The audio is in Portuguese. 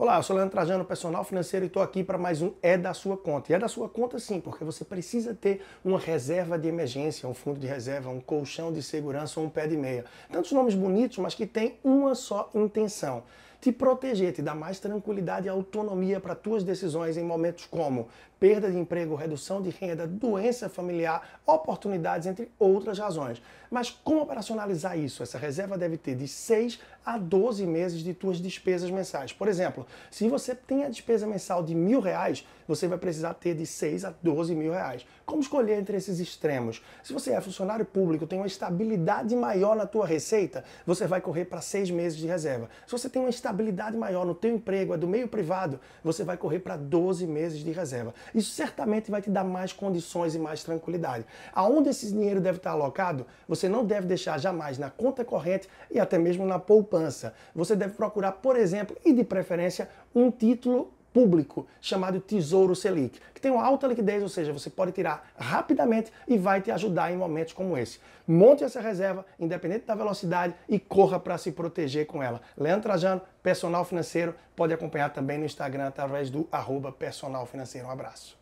Olá, eu sou Leandro Trajano, personal financeiro, e estou aqui para mais um É da Sua Conta. E é da sua conta sim, porque você precisa ter uma reserva de emergência, um fundo de reserva, um colchão de segurança ou um pé de meia. Tantos nomes bonitos, mas que tem uma só intenção te proteger, te dar mais tranquilidade e autonomia para tuas decisões em momentos como perda de emprego, redução de renda, doença familiar, oportunidades, entre outras razões. Mas como operacionalizar isso? Essa reserva deve ter de 6 a 12 meses de tuas despesas mensais. Por exemplo, se você tem a despesa mensal de mil reais, você vai precisar ter de 6 a 12 mil reais. Como escolher entre esses extremos? Se você é funcionário público, tem uma estabilidade maior na tua receita, você vai correr para seis meses de reserva. Se você tem uma estabilidade maior no teu emprego, é do meio privado, você vai correr para 12 meses de reserva. Isso certamente vai te dar mais condições e mais tranquilidade. Aonde esse dinheiro deve estar alocado, você não deve deixar jamais na conta corrente e até mesmo na poupança. Você deve procurar, por exemplo, e de preferência, um título público chamado Tesouro Selic, que tem uma alta liquidez, ou seja, você pode tirar rapidamente e vai te ajudar em momentos como esse. Monte essa reserva, independente da velocidade, e corra para se proteger com ela. Leandro Trajano, personal financeiro, pode acompanhar também no Instagram através do arroba personal financeiro. Um abraço.